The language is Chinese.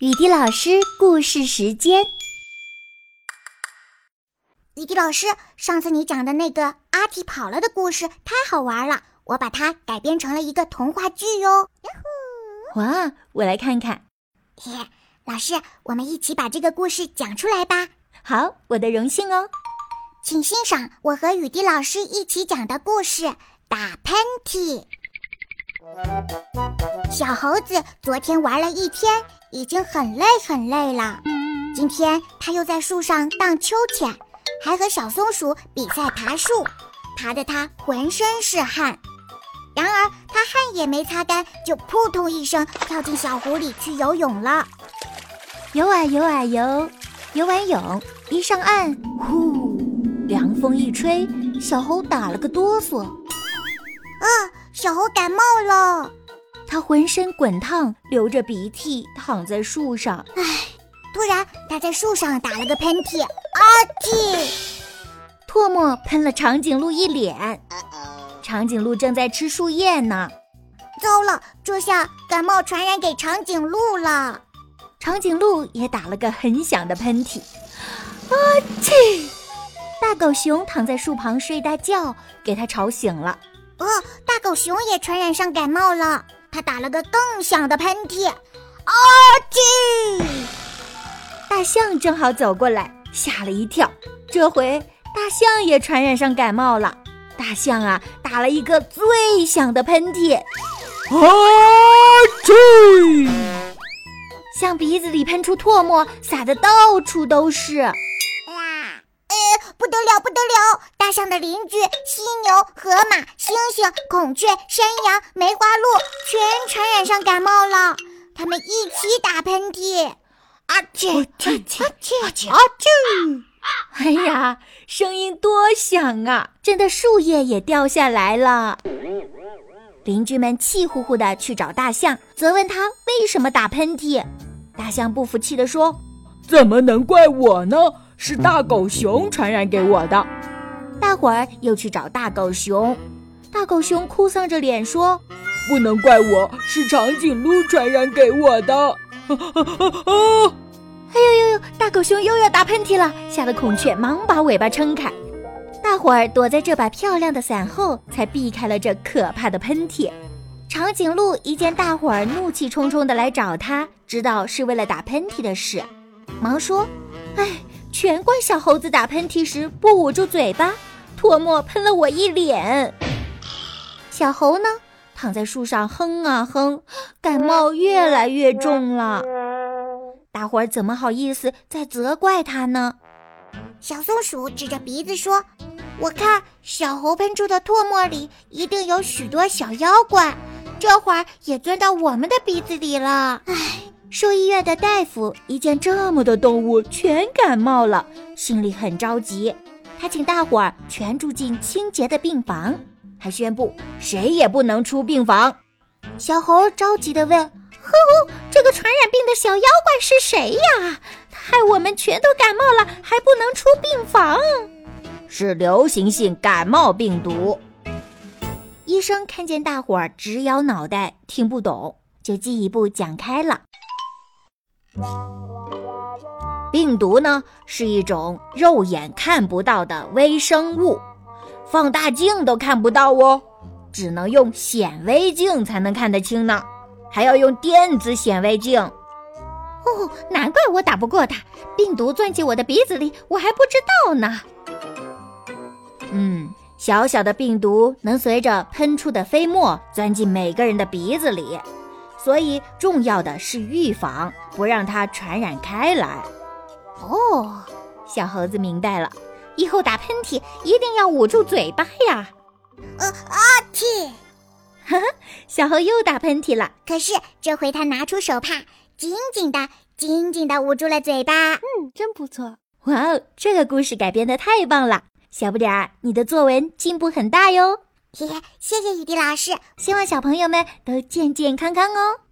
雨滴老师故事时间。雨滴老师，上次你讲的那个阿嚏跑了的故事太好玩了，我把它改编成了一个童话剧哟。哇，我来看看。嘿，老师，我们一起把这个故事讲出来吧。好，我的荣幸哦。请欣赏我和雨滴老师一起讲的故事《打喷嚏》。小猴子昨天玩了一天，已经很累很累了。今天他又在树上荡秋千，还和小松鼠比赛爬树，爬得他浑身是汗。然而他汗也没擦干，就扑通一声跳进小湖里去游泳了。游啊游啊游，游完泳一上岸，呼，凉风一吹，小猴打了个哆嗦。啊！小猴感冒了，他浑身滚烫，流着鼻涕，躺在树上。唉，突然他在树上打了个喷嚏，啊嚏！唾沫喷了长颈鹿一脸。长颈鹿正在吃树叶呢。糟了，这下感冒传染给长颈鹿了。长颈鹿也打了个很响的喷嚏，啊嚏！大狗熊躺在树旁睡大觉，给它吵醒了。哦，大狗熊也传染上感冒了，它打了个更响的喷嚏，啊嚏！大象正好走过来，吓了一跳。这回大象也传染上感冒了，大象啊，打了一个最响的喷嚏，啊嚏！向鼻子里喷出唾沫，撒的到处都是。不得了，不得了！大象的邻居犀牛、河马、猩猩、孔雀、山羊、梅花鹿全传染上感冒了，他们一起打喷嚏，啊嚏！啊嚏！啊嚏！啊嚏！哎呀，声音多响啊，震得树叶也掉下来了。邻居们气呼呼地去找大象，责问他为什么打喷嚏。大象不服气地说：“怎么能怪我呢？”是大狗熊传染给我的，大伙儿又去找大狗熊，大狗熊哭丧着脸说：“不能怪我，是长颈鹿传染给我的。”啊！哎呦呦呦！大狗熊又要打喷嚏了，吓得孔雀忙把尾巴撑开，大伙儿躲在这把漂亮的伞后，才避开了这可怕的喷嚏。长颈鹿一见大伙儿怒气冲冲的来找他，知道是为了打喷嚏的事，忙说：“哎。”全怪小猴子打喷嚏时不捂住嘴巴，唾沫喷了我一脸。小猴呢，躺在树上哼啊哼，感冒越来越重了。大伙儿怎么好意思再责怪他呢？小松鼠指着鼻子说：“我看小猴喷出的唾沫里一定有许多小妖怪，这会儿也钻到我们的鼻子里了。”唉。兽医院的大夫一见这么多动物全感冒了，心里很着急。他请大伙儿全住进清洁的病房，还宣布谁也不能出病房。小猴着急地问：“呵呵，这个传染病的小妖怪是谁呀？害我们全都感冒了，还不能出病房？”是流行性感冒病毒。医生看见大伙儿直摇脑袋，听不懂，就进一步讲开了。病毒呢，是一种肉眼看不到的微生物，放大镜都看不到哦，只能用显微镜才能看得清呢，还要用电子显微镜。哦，难怪我打不过它，病毒钻进我的鼻子里，我还不知道呢。嗯，小小的病毒能随着喷出的飞沫钻进每个人的鼻子里。所以，重要的是预防，不让它传染开来。哦，小猴子明白了，以后打喷嚏一定要捂住嘴巴呀。呃，啊嚏！哈哈，小猴又打喷嚏了。可是这回他拿出手帕，紧紧的、紧紧的捂住了嘴巴。嗯，真不错。哇哦，这个故事改编的太棒了，小不点儿，你的作文进步很大哟。谢谢，谢谢雨滴老师。希望小朋友们都健健康康哦。